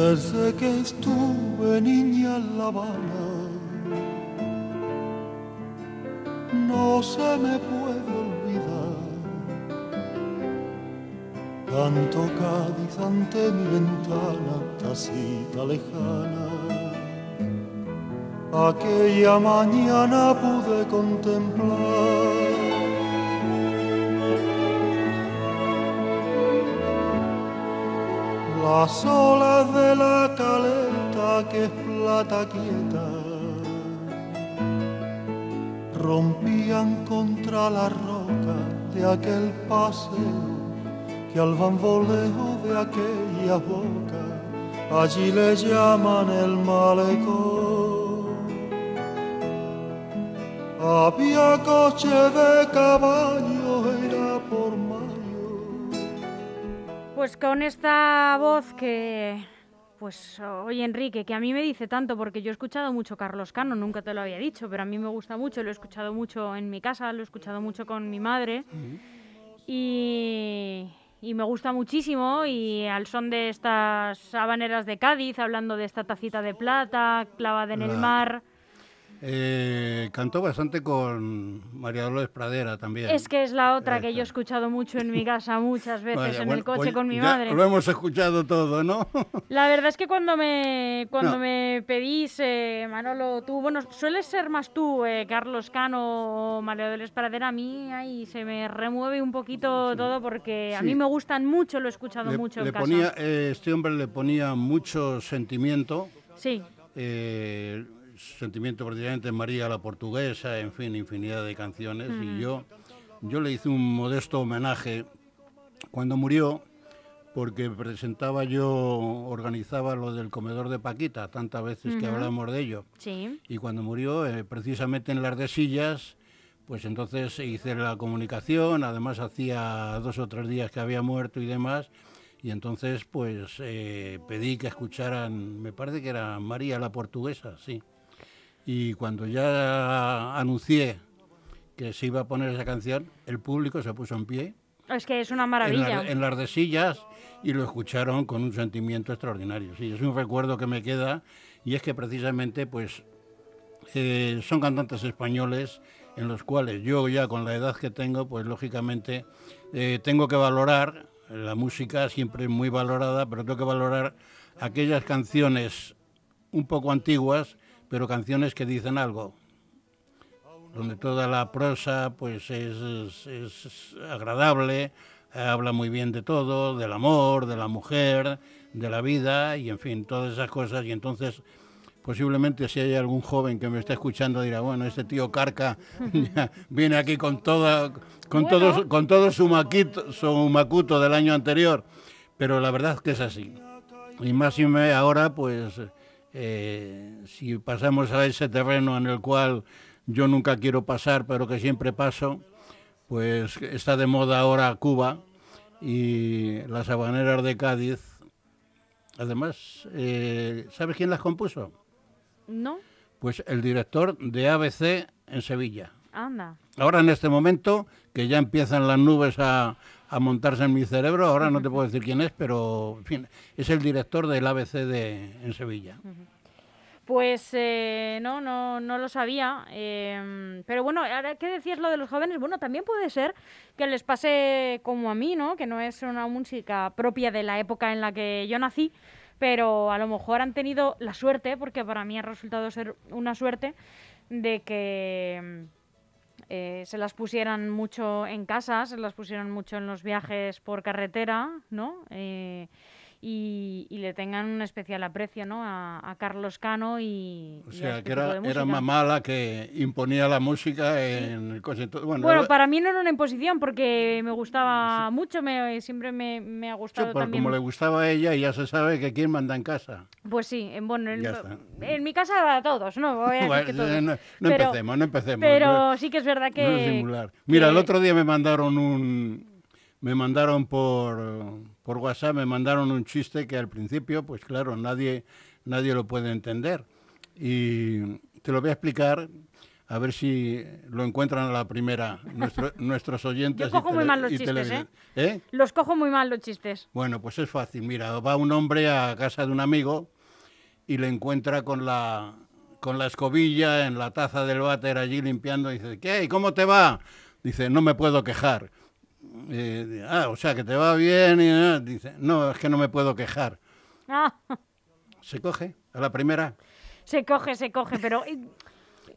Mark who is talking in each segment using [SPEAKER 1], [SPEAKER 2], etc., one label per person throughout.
[SPEAKER 1] desde que estuve niña en La Habana. No se me puede olvidar tanto Cádiz ante mi ventana, tacita lejana. Aquella mañana pude contemplar las olas de la caleta que es plata quieta rompían contra la roca de aquel paseo que al bamboleo de aquella boca allí le llaman el malecón. Había coche de caballo,
[SPEAKER 2] pues con esta voz que, pues oye Enrique, que a mí me dice tanto porque yo he escuchado mucho Carlos Cano, nunca te lo había dicho, pero a mí me gusta mucho, lo he escuchado mucho en mi casa, lo he escuchado mucho con mi madre y, me gusta muchísimo y al son de estas habaneras de Cádiz, hablando de esta tacita de plata clavada en el mar.
[SPEAKER 3] Eh, cantó bastante con María Dolores Pradera también.
[SPEAKER 2] Es que es la otra que yo he escuchado mucho en mi casa muchas veces en el coche
[SPEAKER 3] pues
[SPEAKER 2] con mi madre.
[SPEAKER 3] Lo hemos escuchado todo, ¿no?
[SPEAKER 2] La verdad es que cuando me cuando me pedís, eh, Manolo, tú, bueno, sueles ser más tú, eh, Carlos Cano o María Dolores Pradera, a mí ahí se me remueve un poquito todo porque a mí me gustan mucho, lo he escuchado mucho en
[SPEAKER 3] casa. este hombre le ponía mucho sentimiento.
[SPEAKER 2] Sí
[SPEAKER 3] sentimiento prácticamente María la Portuguesa, en fin, infinidad de canciones. Y yo, yo le hice un modesto homenaje cuando murió, porque presentaba yo, organizaba lo del comedor de Paquita, tantas veces que hablamos de ello. Y cuando murió, eh, precisamente en las de sillas, pues entonces hice la comunicación, además hacía dos o tres días que había muerto y demás, y entonces pues eh, pedí que escucharan, me parece que era María la Portuguesa, sí. Y cuando ya anuncié que se iba a poner esa canción, el público se puso en pie.
[SPEAKER 2] Es que es una maravilla.
[SPEAKER 3] En, las de sillas y lo escucharon con un sentimiento extraordinario. Sí, es un recuerdo que me queda y es que precisamente pues eh, son cantantes españoles en los cuales yo ya con la edad que tengo, pues lógicamente eh, tengo que valorar, la música siempre es muy valorada, pero tengo que valorar aquellas canciones un poco antiguas pero canciones que dicen algo, donde toda la prosa pues es, es, agradable, habla muy bien de todo, del amor, de la mujer, de la vida y en fin, todas esas cosas. Y entonces posiblemente si hay algún joven que me está escuchando dirá, bueno, este tío Carca viene aquí con toda con todo con todo su maquito, su macuto del año anterior, pero la verdad es que es así. Y más y me ahora pues eh, si pasamos a ese terreno en el cual yo nunca quiero pasar, pero que siempre paso, pues está de moda ahora Cuba y las habaneras de Cádiz. Además, eh, ¿sabes quién las compuso?
[SPEAKER 2] No.
[SPEAKER 3] Pues el director de ABC en Sevilla.
[SPEAKER 2] Anda.
[SPEAKER 3] Ahora en este momento, que ya empiezan las nubes a, a montarse en mi cerebro. Ahora no te puedo decir quién es, pero en fin, es el director del ABC de, en Sevilla.
[SPEAKER 2] Pues eh, no, no, no lo sabía. Em, pero bueno, ahora ¿qué decías lo de los jóvenes? Bueno, también puede ser que les pase como a mí, ¿no? Que no es una música propia de la época en la que yo nací, pero a lo mejor han tenido la suerte, porque para mí ha resultado ser una suerte, de que em, eh, se las pusieran mucho en casa, se las pusieran mucho en los viajes por carretera, ¿no? Eh, y, le tengan un especial aprecio ¿no? a, Carlos Cano y...
[SPEAKER 3] O sea, este que era, era mamá la que imponía la música en el coche.
[SPEAKER 2] Bueno, bueno para mí no era una imposición porque me gustaba mucho, me, siempre me, me ha gustado también.
[SPEAKER 3] Como le gustaba a ella, ya se sabe que quién manda en casa.
[SPEAKER 2] Pues sí, en, bueno, en, mi casa a todos, ¿no? Voy a que todos.
[SPEAKER 3] No, empecemos, no empecemos.
[SPEAKER 2] Pero sí que es verdad que...
[SPEAKER 3] Mira, el otro día me mandaron un... Me mandaron por por WhatsApp me mandaron un chiste que al principio, pues claro, nadie, nadie lo puede entender. Y te lo voy a explicar. A ver si lo encuentran a la primera nuestro- nuestros oyentes.
[SPEAKER 2] Yo cojo
[SPEAKER 3] y
[SPEAKER 2] muy mal los chistes. ¿eh?
[SPEAKER 3] ¿Eh?
[SPEAKER 2] Los cojo muy mal los chistes.
[SPEAKER 3] Bueno, pues es fácil. Mira, va un hombre a casa de un amigo y le encuentra con la, con la escobilla en la taza del váter allí limpiando. Y dice, ¿qué? ¿Cómo te va? Dice, no me puedo quejar. Eh, ah, o sea, que te va bien. Y, dice, no, es que no me puedo quejar.
[SPEAKER 2] Ah,
[SPEAKER 3] Se coge a la primera.
[SPEAKER 2] se coge, se coge, pero...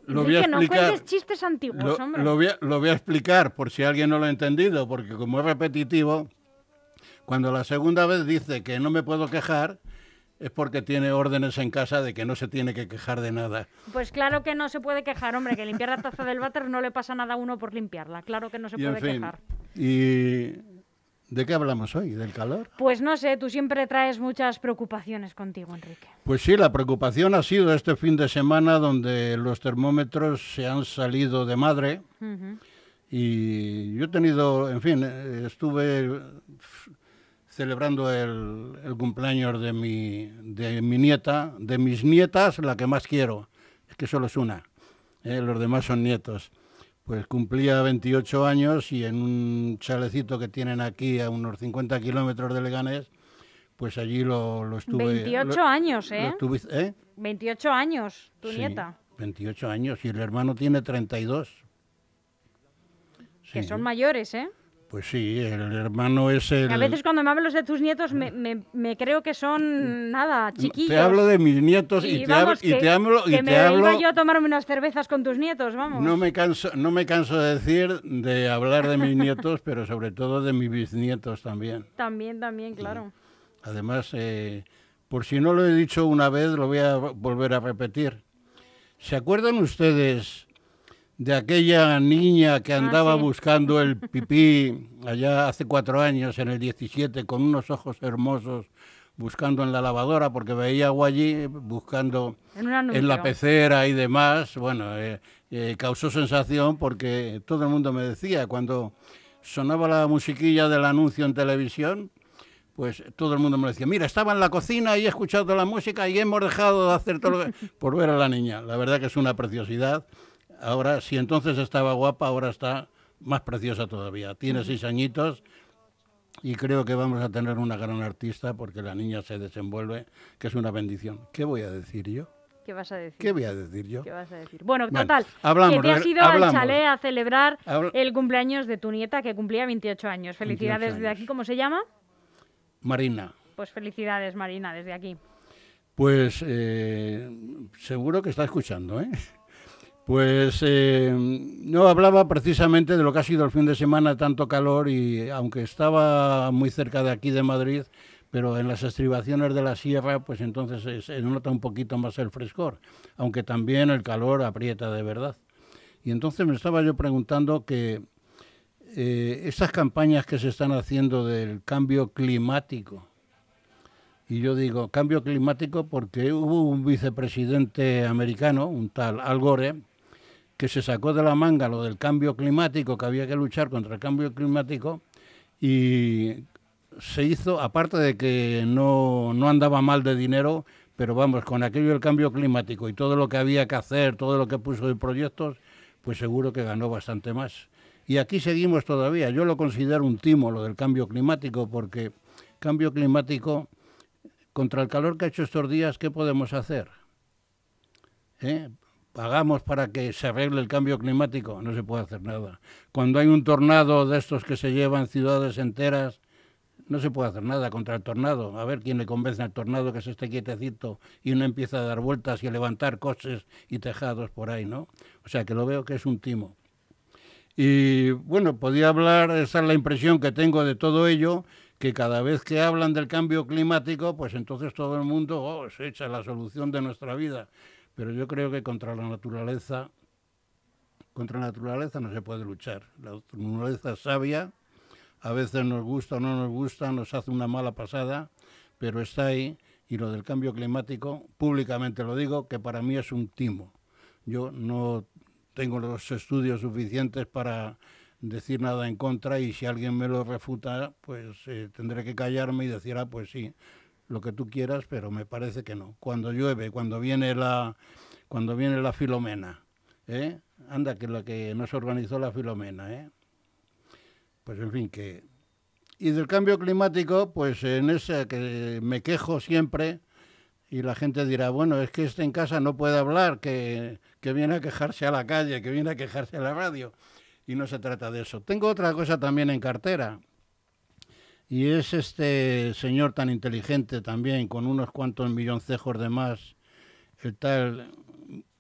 [SPEAKER 3] Lo voy a
[SPEAKER 2] Enrique, no
[SPEAKER 3] explicar.
[SPEAKER 2] cuentes chistes antiguos,
[SPEAKER 3] Lo,
[SPEAKER 2] hombre.
[SPEAKER 3] lo voy a, lo voy a explicar por si alguien no lo ha entendido, porque como es repetitivo, cuando la segunda vez dice que no me puedo quejar, es porque tiene órdenes en casa de que no se tiene que quejar de nada.
[SPEAKER 2] Pues claro que no se puede quejar, hombre, que limpiar la taza del váter no le pasa nada a uno por limpiarla. Claro que no se
[SPEAKER 3] y en
[SPEAKER 2] puede
[SPEAKER 3] fin,
[SPEAKER 2] quejar.
[SPEAKER 3] ¿y de qué hablamos hoy? ¿Del calor?
[SPEAKER 2] Pues no sé, tú siempre traes muchas preocupaciones contigo, Enrique.
[SPEAKER 3] Pues sí, la preocupación ha sido este fin de semana donde los termómetros se han salido de madre. Y yo he tenido, en fin, eh, estuve celebrando el, el cumpleaños de mi, de mi nieta, de mis nietas, la que más quiero, es que solo es una, eh, los demás son nietos. Pues cumplía 28 años y en un chalecito que tienen aquí a unos 50 kilómetros de Leganés, pues allí lo, lo estuve...
[SPEAKER 2] 28
[SPEAKER 3] lo-
[SPEAKER 2] años, ¿eh?
[SPEAKER 3] estuve- ¿eh?
[SPEAKER 2] 28 años, tu
[SPEAKER 3] Sí,
[SPEAKER 2] nieta.
[SPEAKER 3] 28 años y el hermano tiene 32.
[SPEAKER 2] Que
[SPEAKER 3] Sí.
[SPEAKER 2] son mayores, ¿eh?
[SPEAKER 3] Pues sí, el hermano es el...
[SPEAKER 2] A veces cuando me hablas de tus nietos me, me- me creo que son, nada, chiquillos.
[SPEAKER 3] Te hablo de mis nietos y,
[SPEAKER 2] Y
[SPEAKER 3] te, hablo, y te hablo...
[SPEAKER 2] que
[SPEAKER 3] y
[SPEAKER 2] me
[SPEAKER 3] hablo
[SPEAKER 2] iba yo a tomarme unas cervezas con tus nietos, vamos.
[SPEAKER 3] no, me canso, no me canso de decir, de hablar de mis nietos, pero sobre todo de mis bisnietos también.
[SPEAKER 2] También, también, claro.
[SPEAKER 3] Además, eh, por si no lo he dicho una vez, lo voy a volver a repetir. ¿Se acuerdan ustedes de aquella niña que andaba
[SPEAKER 2] Ah, sí.
[SPEAKER 3] buscando el pipí allá hace cuatro años, en el 17, con unos ojos hermosos, buscando en la lavadora, porque veía agua allí, buscando
[SPEAKER 2] en
[SPEAKER 3] la pecera y demás? Bueno, eh, eh, causó sensación porque todo el mundo me decía, cuando sonaba la musiquilla del anuncio en televisión, pues todo el mundo me decía, mira, estaba en la cocina y he escuchado la música y hemos dejado de hacer todo lo que... por ver a la niña. La verdad que es una preciosidad. Ahora, si entonces estaba guapa, ahora está más preciosa todavía. Tiene seis añitos y creo que vamos a tener una gran artista porque la niña se desenvuelve, que es una bendición. ¿Qué voy a decir yo?
[SPEAKER 2] ¿Qué vas a decir?
[SPEAKER 3] ¿Qué voy a decir yo?
[SPEAKER 2] ¿Qué vas a decir? Bueno,
[SPEAKER 3] Bueno,
[SPEAKER 2] total,
[SPEAKER 3] hablamos,
[SPEAKER 2] que te has ido
[SPEAKER 3] hablamos.
[SPEAKER 2] al chalet a celebrar el cumpleaños de tu nieta que cumplía 28 años.
[SPEAKER 3] 28
[SPEAKER 2] Felicidades desde aquí, ¿cómo se llama?
[SPEAKER 3] Marina.
[SPEAKER 2] Pues felicidades, Marina, desde aquí.
[SPEAKER 3] Pues eh, seguro que está escuchando, ¿eh? Pues eh, no hablaba precisamente de lo que ha sido el fin de semana, tanto calor y aunque estaba muy cerca de aquí de Madrid, pero en las estribaciones de la sierra, pues entonces se, nota un poquito más el frescor, aunque también el calor aprieta de verdad. Y entonces me estaba yo preguntando que eh, estas campañas que se están haciendo del cambio climático, y yo digo cambio climático porque hubo un vicepresidente americano, un tal Al Gore, que se sacó de la manga lo del cambio climático, que había que luchar contra el cambio climático, y se hizo, aparte de que no, no andaba mal de dinero, pero vamos, con aquello del cambio climático y todo lo que había que hacer, todo lo que puso de proyectos, pues seguro que ganó bastante más. Y aquí seguimos todavía. Yo lo considero un timo, lo del cambio climático, porque cambio climático, contra el calor que ha hecho estos días, ¿qué podemos hacer? ¿Eh? ¿Pagamos para que se arregle el cambio climático? No se puede hacer nada. Cuando hay un tornado de estos que se llevan ciudades enteras, no se puede hacer nada contra el tornado. A ver quién le convence al tornado que se esté quietecito y no empieza a dar vueltas y a levantar coches y tejados por ahí, ¿no? O sea que lo veo que es un timo. Y bueno, podía hablar, esa es la impresión que tengo de todo ello, que cada vez que hablan del cambio climático, pues entonces todo el mundo oh, se echa la solución de nuestra vida. Pero yo creo que contra la naturaleza, contra la naturaleza no se puede luchar. La naturaleza es sabia, a veces nos gusta o no nos gusta, nos hace una mala pasada, pero está ahí. Y lo del cambio climático, públicamente lo digo, que para mí es un timo. Yo no tengo los estudios suficientes para decir nada en contra y si alguien me lo refuta, pues eh, tendré que callarme y decir, ah, pues sí, lo que tú quieras, pero me parece que no. Cuando llueve, cuando viene la, cuando viene la filomena, ¿eh? anda que la que nos organizó la Filomena, ¿eh? Pues en fin, que... Y del cambio climático, pues en ese que me quejo siempre, y la gente dirá, bueno, es que este en casa no puede hablar, que, que viene a quejarse a la calle, que viene a quejarse a la radio. Y no se trata de eso. Tengo otra cosa también en cartera. Y es este señor tan inteligente también, con unos cuantos milloncejos de más, el tal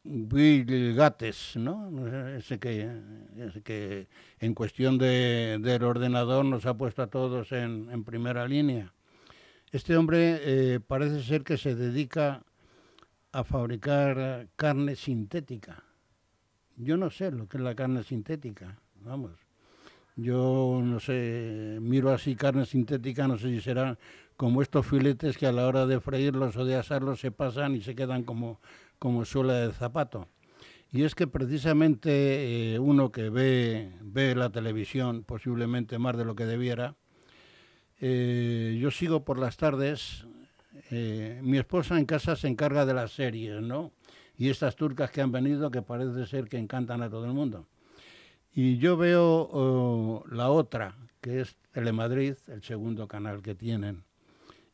[SPEAKER 3] Bill Gates, ¿no? Ese que, en cuestión de, del ordenador nos ha puesto a todos en, primera línea. Este hombre eh, parece ser que se dedica a fabricar carne sintética. Yo no sé lo que es la carne sintética, vamos. Yo no sé, miro así carne sintética, no sé si será como estos filetes que a la hora de freírlos o de asarlos se pasan y se quedan como, como suela de zapato. Y es que precisamente eh, uno que ve, ve la televisión, posiblemente más de lo que debiera, eh, yo sigo por las tardes, eh, mi esposa en casa se encarga de las series, ¿no? Y estas turcas que han venido que parece ser que encantan a todo el mundo. Y yo veo oh, la otra, que es Telemadrid, el segundo canal que tienen.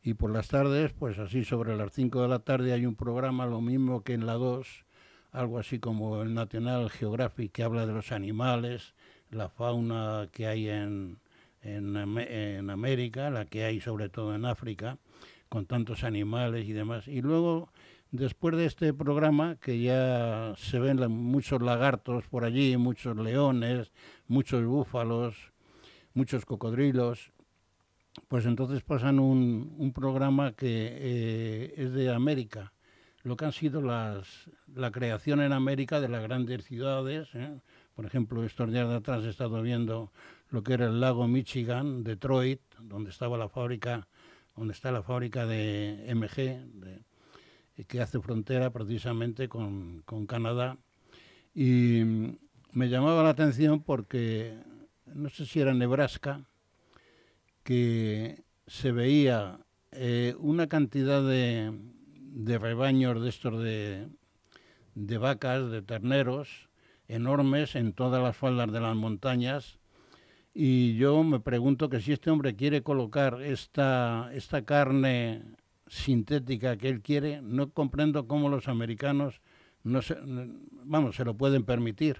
[SPEAKER 3] Y por las tardes, pues así sobre las 5 de la tarde hay un programa, lo mismo que en la 2, algo así como el National Geographic, que habla de los animales, la fauna que hay en, en, en América, la que hay sobre todo en África, con tantos animales y demás. Y luego Después de este programa, que ya se ven muchos lagartos por allí, muchos leones, muchos búfalos, muchos cocodrilos, pues entonces pasan un, programa que eh, es de América, lo que han sido las, la creación en América de las grandes ciudades. ¿eh? Por ejemplo, estos días de atrás he estado viendo lo que era el lago Michigan, Detroit, donde estaba la fábrica, donde está la fábrica de MG, que hace frontera precisamente con, Canadá. Y me llamaba la atención porque, no sé si era Nebraska, que se veía eh, una cantidad de, de, rebaños de estos de, de vacas, de terneros, enormes en todas las faldas de las montañas. Y yo me pregunto que si este hombre quiere colocar esta, esta carne sintética que él quiere, no comprendo cómo los americanos no se, vamos, se lo pueden permitir,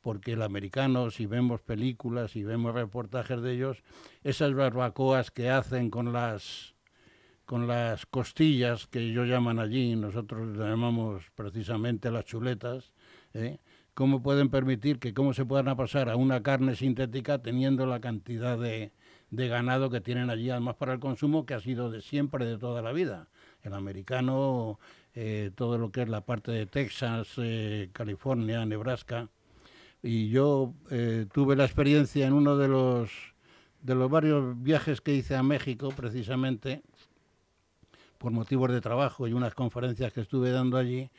[SPEAKER 3] porque el americano, si vemos películas y vemos reportajes de ellos, esas barbacoas que hacen con las con las costillas que ellos llaman allí, nosotros llamamos precisamente las chuletas, ¿eh? ¿cómo pueden permitir que cómo se puedan pasar a una carne sintética teniendo la cantidad de, de ganado que tienen allí, además para el consumo, que ha sido de siempre, de toda la vida. El americano, eh, todo lo que es la parte de Texas, eh, California, Nebraska. Y yo eh, tuve la experiencia en uno de los, de los varios viajes que hice a México, precisamente, por motivos de trabajo y unas conferencias que estuve dando allí,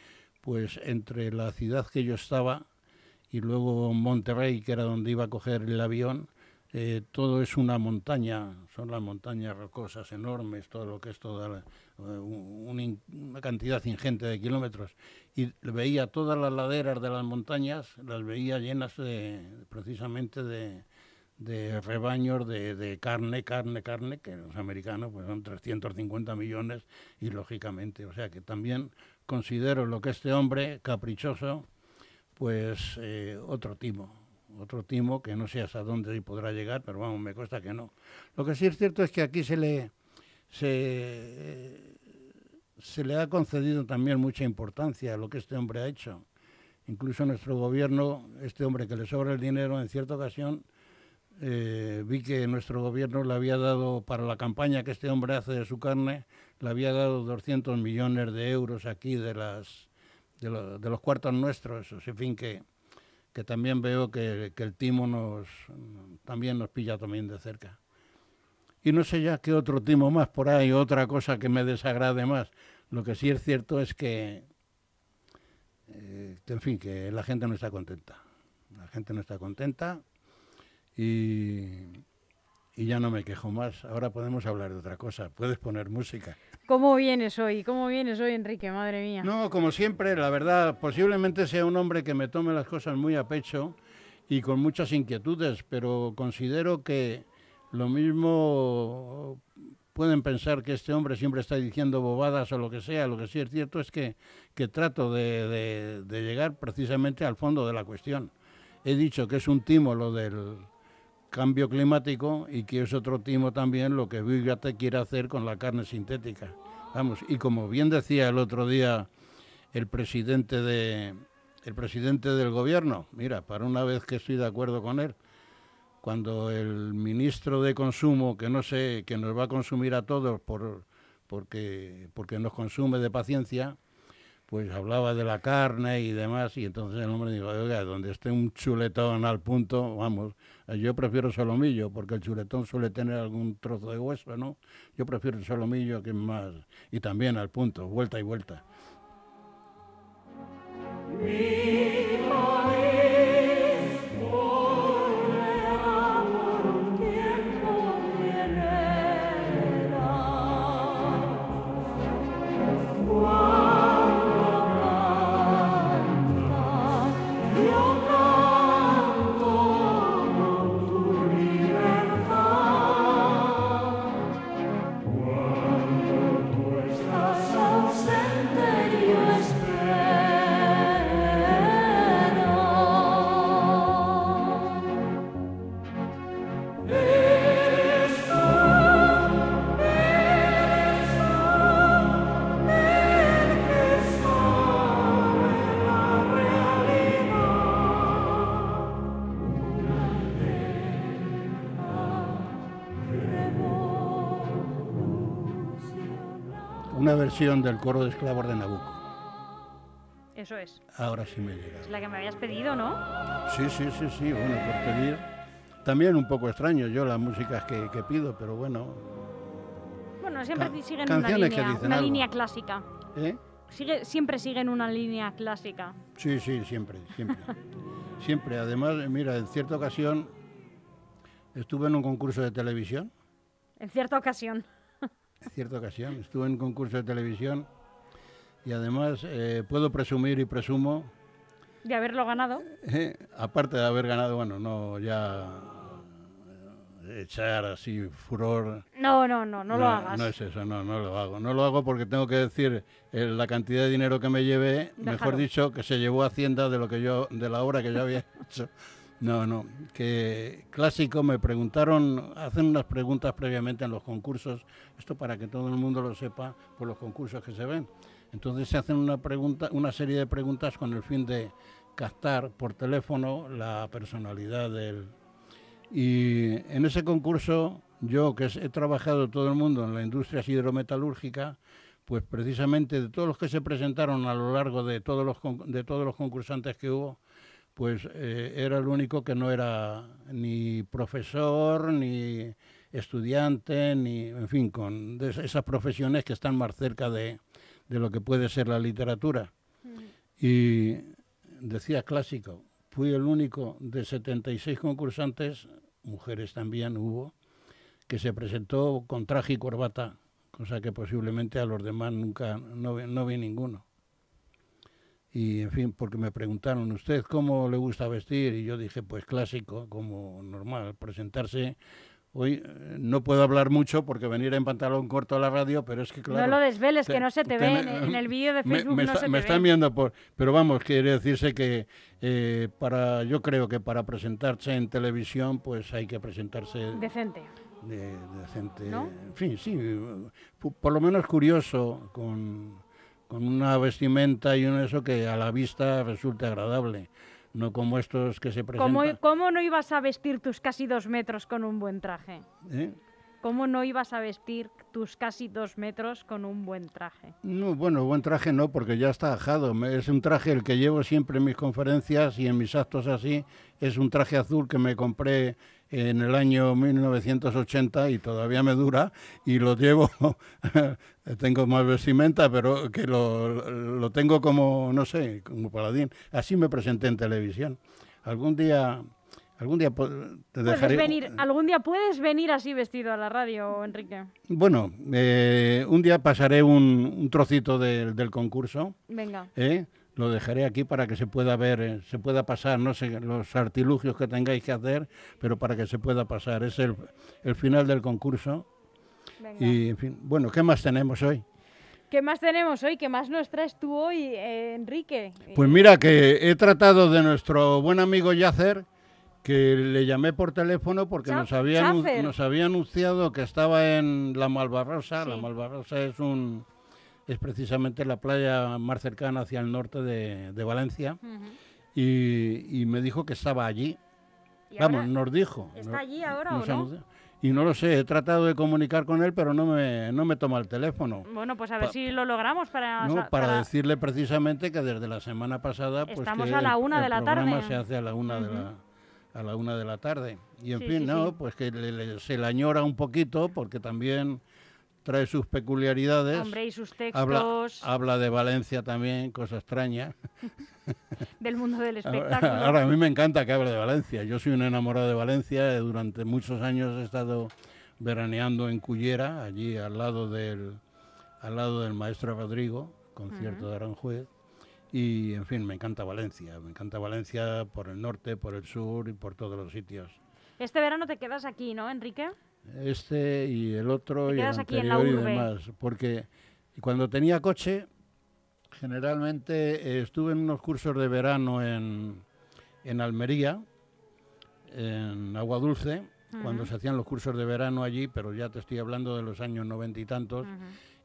[SPEAKER 3] pues entre la ciudad que yo estaba y luego Monterrey, que era donde iba a coger el avión, eh, todo es una montaña, son las montañas rocosas enormes, todo lo que es toda eh, una cantidad ingente de kilómetros. Y veía todas las laderas de las montañas, las veía llenas de, precisamente de, de rebaños de, de, carne, carne, carne, que los americanos pues son 350 millones y lógicamente, o sea que también considero lo que este hombre caprichoso, pues eh, otro timo otro timo que no sé hasta dónde podrá llegar, pero vamos, me cuesta que no. Lo que sí es cierto es que aquí se le se, se le ha concedido también mucha importancia a lo que este hombre ha hecho. Incluso nuestro gobierno, este hombre que le sobra el dinero, en cierta ocasión eh, vi que nuestro gobierno le había dado, para la campaña que este hombre hace de su carne, le había dado 200 millones de euros aquí de, las, de, de los cuartos nuestros, en fin, que, que también veo que, el timo nos también nos pilla también de cerca. Y no sé ya qué otro timo más por ahí, otra cosa que me desagrade más. Lo que sí es cierto es que, eh, que en fin, que la gente no está contenta. La gente no está contenta y, y ya no me quejo más. Ahora podemos hablar de otra cosa. Puedes poner música.
[SPEAKER 2] ¿Cómo vienes hoy? ¿Cómo vienes hoy, Enrique? Madre mía.
[SPEAKER 3] No, como siempre, la verdad, posiblemente sea un hombre que me tome las cosas muy a pecho y con muchas inquietudes, pero considero que lo mismo pueden pensar que este hombre siempre está diciendo bobadas o lo que sea. Lo que sí es cierto es que, que trato de, de llegar precisamente al fondo de la cuestión. He dicho que es un timo lo del cambio climático y que es otro timo también lo que Bigate quiere hacer con la carne sintética. Vamos, y como bien decía el otro día el presidente de el presidente del gobierno, mira, para una vez que estoy de acuerdo con él, cuando el ministro de consumo, que no sé, que nos va a consumir a todos por porque porque nos consume de paciencia, pues hablaba de la carne y demás, y entonces el hombre dijo, oiga, donde esté un chuletón al punto, vamos, yo prefiero solomillo, porque el chuletón suele tener algún trozo de hueso, ¿no? Yo prefiero el solomillo que más, y también al punto, vuelta y vuelta. Una versión del coro de esclavos de Nabucco.
[SPEAKER 2] Eso es.
[SPEAKER 3] Ahora sí me llega.
[SPEAKER 2] Es la que me habías pedido, ¿no?
[SPEAKER 3] Sí, sí, sí, sí, bueno, por pedir. También un poco extraño yo las músicas que, que pido, pero bueno.
[SPEAKER 2] Bueno, siempre
[SPEAKER 3] Ca-
[SPEAKER 2] siguen una línea, una
[SPEAKER 3] algo.
[SPEAKER 2] línea clásica.
[SPEAKER 3] ¿Eh?
[SPEAKER 2] Sigue, siempre siguen una línea clásica.
[SPEAKER 3] Sí, sí, siempre, siempre. siempre. Además, mira, en cierta ocasión estuve en un concurso de televisión.
[SPEAKER 2] En cierta ocasión.
[SPEAKER 3] En cierta ocasión estuve en un concurso de televisión y además eh, puedo presumir y presumo,
[SPEAKER 2] De haberlo ganado.
[SPEAKER 3] eh, aparte de haber ganado, bueno, no ya eh, echar así furor.
[SPEAKER 2] No, no, no, no, lo hagas.
[SPEAKER 3] No es eso, no, no lo hago. No lo hago porque tengo que decir eh, la cantidad de dinero que me llevé,
[SPEAKER 2] Déjalo.
[SPEAKER 3] mejor dicho, que se llevó Hacienda de lo que yo, de la obra que yo había hecho. No, no, que clásico me preguntaron, hacen unas preguntas previamente en los concursos, esto para que todo el mundo lo sepa por los concursos que se ven. Entonces se hacen una pregunta, una serie de preguntas con el fin de captar por teléfono la personalidad del, y en ese concurso, yo que he trabajado todo el mundo en la industria hidrometalúrgica, pues precisamente de todos los que se presentaron a lo largo de todos los, de todos los concursantes que hubo, pues eh, era el único que no era ni profesor, ni estudiante, ni, en fin, con de esas profesiones que están más cerca de, de lo que puede ser la literatura. Y decía clásico, fui el único de 76 concursantes, mujeres también hubo, que se presentó con traje y corbata, cosa que posiblemente a los demás nunca, no, no vi ninguno. Y en fin, porque me preguntaron, ¿usted cómo le gusta vestir? Y yo dije, pues clásico, como normal, presentarse. Hoy eh, no puedo hablar mucho porque venir en pantalón corto a la radio, pero es que claro...
[SPEAKER 2] no lo desveles,
[SPEAKER 3] te-
[SPEAKER 2] que no se te ve. En, en el vídeo de Facebook
[SPEAKER 3] me,
[SPEAKER 2] no
[SPEAKER 3] está-
[SPEAKER 2] se
[SPEAKER 3] me
[SPEAKER 2] te
[SPEAKER 3] están viendo por pero vamos quiere decirse que eh, para yo creo que para presentarse en televisión pues hay que presentarse
[SPEAKER 2] Decente.
[SPEAKER 3] de, decente
[SPEAKER 2] ¿No?
[SPEAKER 3] en fin sí por lo menos curioso con, con una vestimenta y un eso que a la vista resulte agradable no como estos que se
[SPEAKER 2] ¿Cómo,
[SPEAKER 3] presentan
[SPEAKER 2] ¿Cómo no ibas a vestir tus casi dos metros con un buen traje?
[SPEAKER 3] ¿eh?
[SPEAKER 2] ¿Cómo no ibas a vestir tus casi dos metros con un buen traje?
[SPEAKER 3] No, bueno, buen traje no, porque ya está ajado. Es un traje el que llevo siempre en mis conferencias y en mis actos así. Es un traje azul que me compré en el año 1980 y todavía me dura y lo llevo. tengo más vestimenta, pero que lo, lo tengo como, no sé, como paladín. Así me presenté en televisión. Algún día, Algún día te dejaré...
[SPEAKER 2] venir, algún día puedes venir así vestido a la radio, Enrique.
[SPEAKER 3] Bueno, eh, un día pasaré un, un trocito del- del concurso.
[SPEAKER 2] Venga.
[SPEAKER 3] ¿eh? Lo dejaré aquí para que se pueda ver, eh, se pueda pasar, no sé los artilugios que tengáis que hacer, pero para que se pueda pasar. Es el, el final del concurso.
[SPEAKER 2] venga.
[SPEAKER 3] Y, en fin, bueno, ¿qué más tenemos hoy?
[SPEAKER 2] ¿Qué más tenemos hoy? ¿Qué más nos traes tú hoy, eh, Enrique?
[SPEAKER 3] Pues mira que he tratado de nuestro buen amigo Yacer, que le llamé por teléfono porque nos había, nos había anunciado que estaba en la Malvarrosa. La. Malvarrosa es un es precisamente la playa más cercana hacia el norte de, de Valencia y, y me dijo que estaba allí.
[SPEAKER 2] ¿Y
[SPEAKER 3] Vamos, nos dijo.
[SPEAKER 2] ¿Está allí ahora o no?
[SPEAKER 3] Y no lo sé, he tratado de comunicar con él, pero no me, no me toma el teléfono.
[SPEAKER 2] Bueno, pues a ver
[SPEAKER 3] Pa-
[SPEAKER 2] si lo logramos para...
[SPEAKER 3] No, para, decirle precisamente que desde la semana pasada pues
[SPEAKER 2] Estamos
[SPEAKER 3] que
[SPEAKER 2] a la una
[SPEAKER 3] el
[SPEAKER 2] de la
[SPEAKER 3] programa
[SPEAKER 2] tarde.
[SPEAKER 3] se hace a la una de la a la una de la tarde. Y en
[SPEAKER 2] Sí,
[SPEAKER 3] fin
[SPEAKER 2] sí,
[SPEAKER 3] no
[SPEAKER 2] sí.
[SPEAKER 3] pues que le- le- se le añora un poquito porque también trae sus peculiaridades.
[SPEAKER 2] Hombre, y sus
[SPEAKER 3] habla
[SPEAKER 2] textos.
[SPEAKER 3] habla de Valencia también cosa extraña.
[SPEAKER 2] Del mundo del espectáculo.
[SPEAKER 3] ahora, a mí me encanta que hable de Valencia. Yo soy un enamorado de Valencia. Durante muchos años he estado veraneando en Cullera allí al lado del al lado del maestro Rodrigo concierto de Aranjuez y en fin me encanta Valencia me encanta Valencia por el norte por el sur y por todos los sitios
[SPEAKER 2] Este verano te quedas aquí, ¿no, Enrique?
[SPEAKER 3] este y el otro
[SPEAKER 2] Te
[SPEAKER 3] y el
[SPEAKER 2] quedas aquí en la
[SPEAKER 3] anterior y
[SPEAKER 2] urbe.
[SPEAKER 3] demás porque cuando tenía coche generalmente eh, estuve en unos cursos de verano en, en Almería en Agua Dulce cuando se hacían los cursos de verano allí pero ya te estoy hablando de los años noventa y tantos
[SPEAKER 2] Ujú.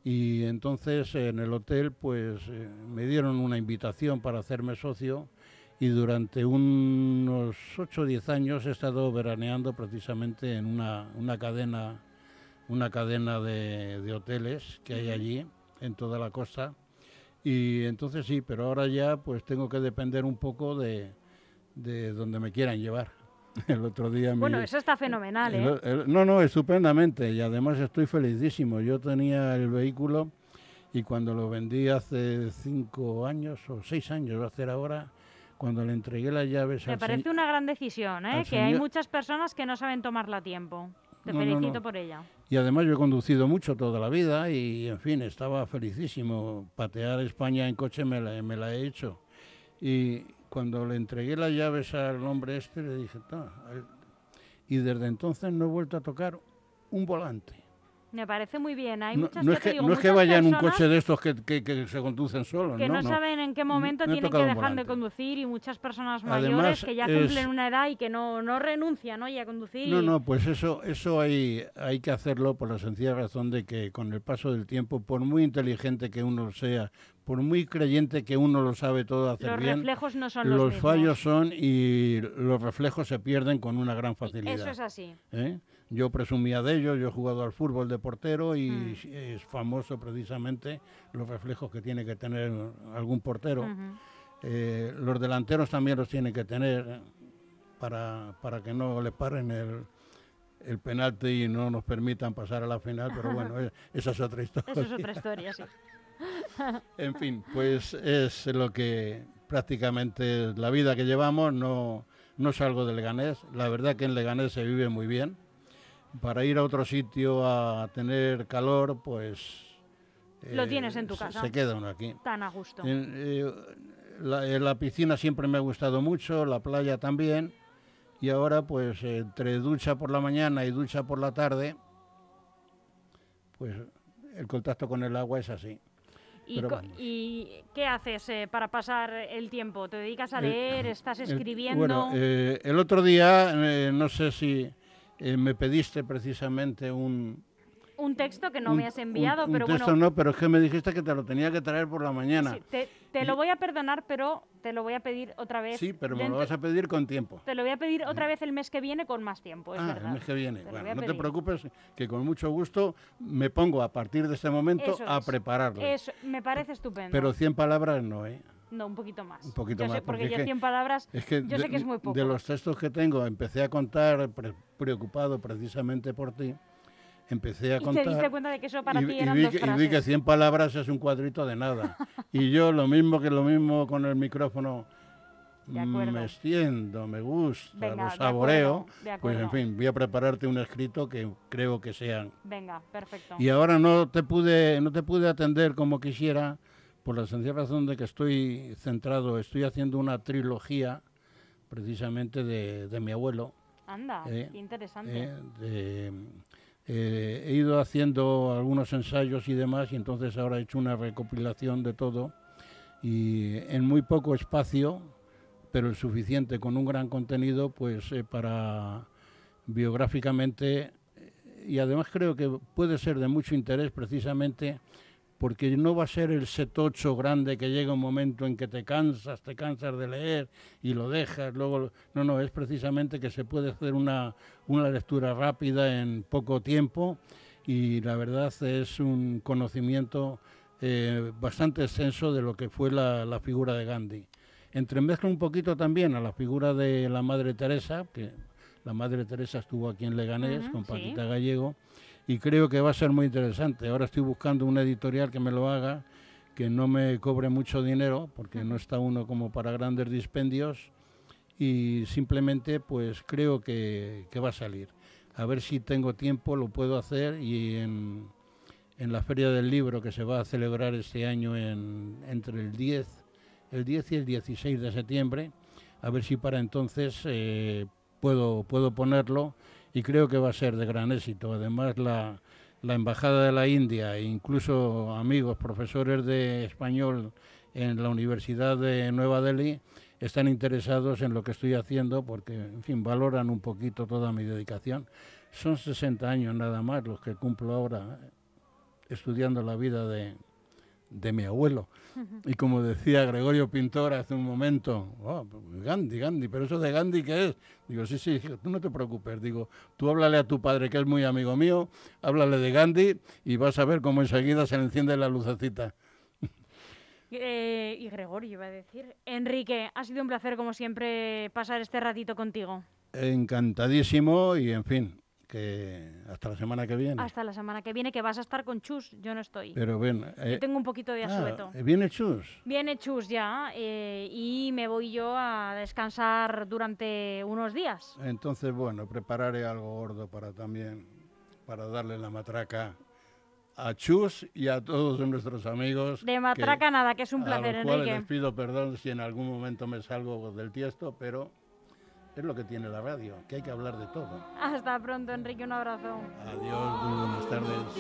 [SPEAKER 3] Y entonces en el hotel pues eh, me dieron una invitación para hacerme socio y durante unos 8 o 10 años he estado veraneando precisamente en una, una cadena una cadena de, de hoteles que hay allí en toda la costa y entonces sí, pero ahora ya pues tengo que depender un poco de, de donde me quieran llevar. El otro día
[SPEAKER 2] Bueno, eso está fenomenal, ¿eh?
[SPEAKER 3] el- el- no, no, estupendamente. Y además estoy felicísimo. Yo tenía el vehículo y cuando lo vendí hace cinco años o seis años, va a hacer ahora, cuando le entregué las llaves
[SPEAKER 2] Me parece una gran decisión, ¿eh? Que hay
[SPEAKER 3] señor-
[SPEAKER 2] muchas personas que no saben tomarla a tiempo. Te
[SPEAKER 3] No, no,
[SPEAKER 2] felicito
[SPEAKER 3] no.
[SPEAKER 2] por ella.
[SPEAKER 3] Y además yo he conducido mucho toda la vida y, en fin, estaba felicísimo. Patear España en coche me la, me la he hecho. Y cuando le entregué las llaves al hombre este, le dije, y desde entonces no he vuelto a tocar un volante.
[SPEAKER 2] Me parece muy bien. Hay
[SPEAKER 3] No,
[SPEAKER 2] muchas
[SPEAKER 3] no es que,
[SPEAKER 2] digo,
[SPEAKER 3] no es que vaya en un coche de estos que, que- que se conducen solos,
[SPEAKER 2] que no, saben en qué momento tienen que dejar de conducir y muchas personas
[SPEAKER 3] Además,
[SPEAKER 2] mayores que ya
[SPEAKER 3] es-
[SPEAKER 2] cumplen una edad y que no, no renuncian a conducir.
[SPEAKER 3] No,
[SPEAKER 2] y-
[SPEAKER 3] no, pues eso, eso hay, hay que hacerlo por la sencilla razón de que con el paso del tiempo, por muy inteligente que uno sea, por muy creyente que uno lo sabe todo hacer
[SPEAKER 2] los
[SPEAKER 3] bien,
[SPEAKER 2] reflejos no son los,
[SPEAKER 3] los
[SPEAKER 2] mismos.
[SPEAKER 3] fallos son y los reflejos se pierden con una gran facilidad.
[SPEAKER 2] Eso es así.
[SPEAKER 3] ¿eh? Yo presumía de ello, yo he jugado al fútbol de portero y
[SPEAKER 2] Mm.
[SPEAKER 3] es famoso precisamente los reflejos que tiene que tener algún portero. Eh, los delanteros también los tienen que tener para, para que no le paren el, el penalti y no nos permitan pasar a la final, pero bueno, eh, esa es otra historia.
[SPEAKER 2] Eso es otra historia, sí.
[SPEAKER 3] En fin, pues es lo que prácticamente es la vida que llevamos. No, no salgo de Leganés. La verdad que en Leganés se vive muy bien. Para ir a otro sitio a tener calor, pues...
[SPEAKER 2] Lo tienes en tu
[SPEAKER 3] se-
[SPEAKER 2] casa.
[SPEAKER 3] Se queda uno aquí.
[SPEAKER 2] Tan a gusto.
[SPEAKER 3] En, eh, la, en la piscina siempre me ha gustado mucho, la playa también. Y ahora, pues, entre ducha por la mañana y ducha por la tarde, pues el contacto con el agua es así.
[SPEAKER 2] ¿Y, y qué haces eh, para pasar el tiempo? ¿Te dedicas a
[SPEAKER 3] El-
[SPEAKER 2] leer? ¿Estás
[SPEAKER 3] El-
[SPEAKER 2] escribiendo?
[SPEAKER 3] bueno, eh, el otro día, eh, no sé si eh, me pediste precisamente un...
[SPEAKER 2] un texto que no
[SPEAKER 3] un-
[SPEAKER 2] me has enviado,
[SPEAKER 3] un- un
[SPEAKER 2] pero
[SPEAKER 3] texto
[SPEAKER 2] bueno,
[SPEAKER 3] no, pero es que me dijiste que te lo tenía que traer por la mañana.
[SPEAKER 2] sí, te, te lo voy a perdonar, pero te lo voy a pedir otra vez.
[SPEAKER 3] Sí, pero me lo vas a pedir con tiempo.
[SPEAKER 2] Te lo voy a pedir otra vez el mes que viene con más tiempo, es
[SPEAKER 3] ah,
[SPEAKER 2] verdad.
[SPEAKER 3] el mes que viene.
[SPEAKER 2] Te
[SPEAKER 3] Bueno, no te preocupes, que con mucho gusto me pongo a partir de este momento
[SPEAKER 2] Eso
[SPEAKER 3] a
[SPEAKER 2] es.
[SPEAKER 3] prepararlo.
[SPEAKER 2] Eso, me parece estupendo.
[SPEAKER 3] Pero 100 palabras no, ¿eh?
[SPEAKER 2] No, un poquito más.
[SPEAKER 3] Un poquito
[SPEAKER 2] Yo
[SPEAKER 3] más,
[SPEAKER 2] sé, porque,
[SPEAKER 3] porque
[SPEAKER 2] yo
[SPEAKER 3] que-
[SPEAKER 2] 100 palabras,
[SPEAKER 3] Es que
[SPEAKER 2] yo
[SPEAKER 3] de,
[SPEAKER 2] sé que es muy poco.
[SPEAKER 3] de los textos que tengo, empecé a contar, pre- preocupado precisamente por ti, empecé a
[SPEAKER 2] y
[SPEAKER 3] contar...
[SPEAKER 2] te diste cuenta de que eso para
[SPEAKER 3] y,
[SPEAKER 2] ti
[SPEAKER 3] y
[SPEAKER 2] eran
[SPEAKER 3] vi
[SPEAKER 2] dos
[SPEAKER 3] que, y vi que 100 palabras es un cuadrito de nada. y yo lo mismo que lo mismo con el micrófono
[SPEAKER 2] acuerdo.
[SPEAKER 3] me extiendo, me gusta,
[SPEAKER 2] Venga,
[SPEAKER 3] lo
[SPEAKER 2] de
[SPEAKER 3] saboreo,
[SPEAKER 2] acuerdo, de
[SPEAKER 3] pues en fin, voy a prepararte un escrito que creo que sean.
[SPEAKER 2] Venga, perfecto.
[SPEAKER 3] Y ahora no te pude, no te pude atender como quisiera, por la sencilla razón de que estoy centrado, estoy haciendo una trilogía precisamente de, de mi abuelo.
[SPEAKER 2] Anda,
[SPEAKER 3] Eh,
[SPEAKER 2] qué interesante.
[SPEAKER 3] eh, de- eh, he ido haciendo algunos ensayos y demás, y entonces ahora he hecho una recopilación de todo, y en muy poco espacio, pero el suficiente, con un gran contenido, pues eh, para biográficamente, eh, y además creo que puede ser de mucho interés precisamente porque no va a ser el setocho grande que llega un momento en que te cansas, te cansas de leer y lo dejas, luego... No, no, es precisamente que se puede hacer una, una lectura rápida en poco tiempo y la verdad es un conocimiento eh, bastante extenso de lo que fue la, la figura de Gandhi. Entremezcla un poquito también a la figura de la Madre Teresa, que la Madre Teresa estuvo aquí en Leganés con
[SPEAKER 2] sí.
[SPEAKER 3] Paquita Gallego, y creo que va a ser muy interesante. Ahora estoy buscando una editorial que me lo haga, que no me cobre mucho dinero, porque no está uno como para grandes dispendios, y simplemente pues creo que, que va a salir. A ver si tengo tiempo, lo puedo hacer y en, en la Feria del Libro que se va a celebrar este año en, entre el 10, el 10 y el 16 de septiembre, a ver si para entonces eh, puedo, puedo ponerlo y creo que va a ser de gran éxito. Además, la, la Embajada de la India e incluso amigos, profesores de español en la Universidad de Nueva Delhi están interesados en lo que estoy haciendo porque, en fin, valoran un poquito toda mi dedicación. Son 60 años nada más los que cumplo ahora eh, estudiando la vida de, de mi abuelo. Y como decía Gregorio Pintor hace un momento, "Oh, Gandhi, Gandhi, pero eso de Gandhi, ¿qué es? Digo, sí, sí, tú no te preocupes. Digo, tú háblale a tu padre, que es muy amigo mío, háblale de Gandhi y vas a ver cómo enseguida se le enciende la lucecita.
[SPEAKER 2] Eh, y Gregorio iba a decir. Enrique, ha sido un placer como siempre pasar este ratito contigo.
[SPEAKER 3] Encantadísimo y, en fin, que hasta la semana que viene.
[SPEAKER 2] Hasta la semana que viene, que vas a estar con Chus. Yo no estoy.
[SPEAKER 3] Pero ven,
[SPEAKER 2] Yo
[SPEAKER 3] eh,
[SPEAKER 2] tengo un poquito de
[SPEAKER 3] ah,
[SPEAKER 2] asueto.
[SPEAKER 3] ¿viene Chus?
[SPEAKER 2] Viene Chus ya eh, y me voy yo a descansar durante unos días.
[SPEAKER 3] Entonces, bueno, prepararé algo gordo para también, para darle la matraca a Chus y a todos nuestros amigos.
[SPEAKER 2] De
[SPEAKER 3] que-
[SPEAKER 2] matraca nada, que es un
[SPEAKER 3] a
[SPEAKER 2] placer,
[SPEAKER 3] los cuales
[SPEAKER 2] Enrique.
[SPEAKER 3] les pido perdón si en algún momento me salgo del tiesto, pero es lo que tiene la radio, que hay que hablar de todo.
[SPEAKER 2] Hasta pronto, Enrique, un abrazo.
[SPEAKER 3] Adiós, buenas tardes.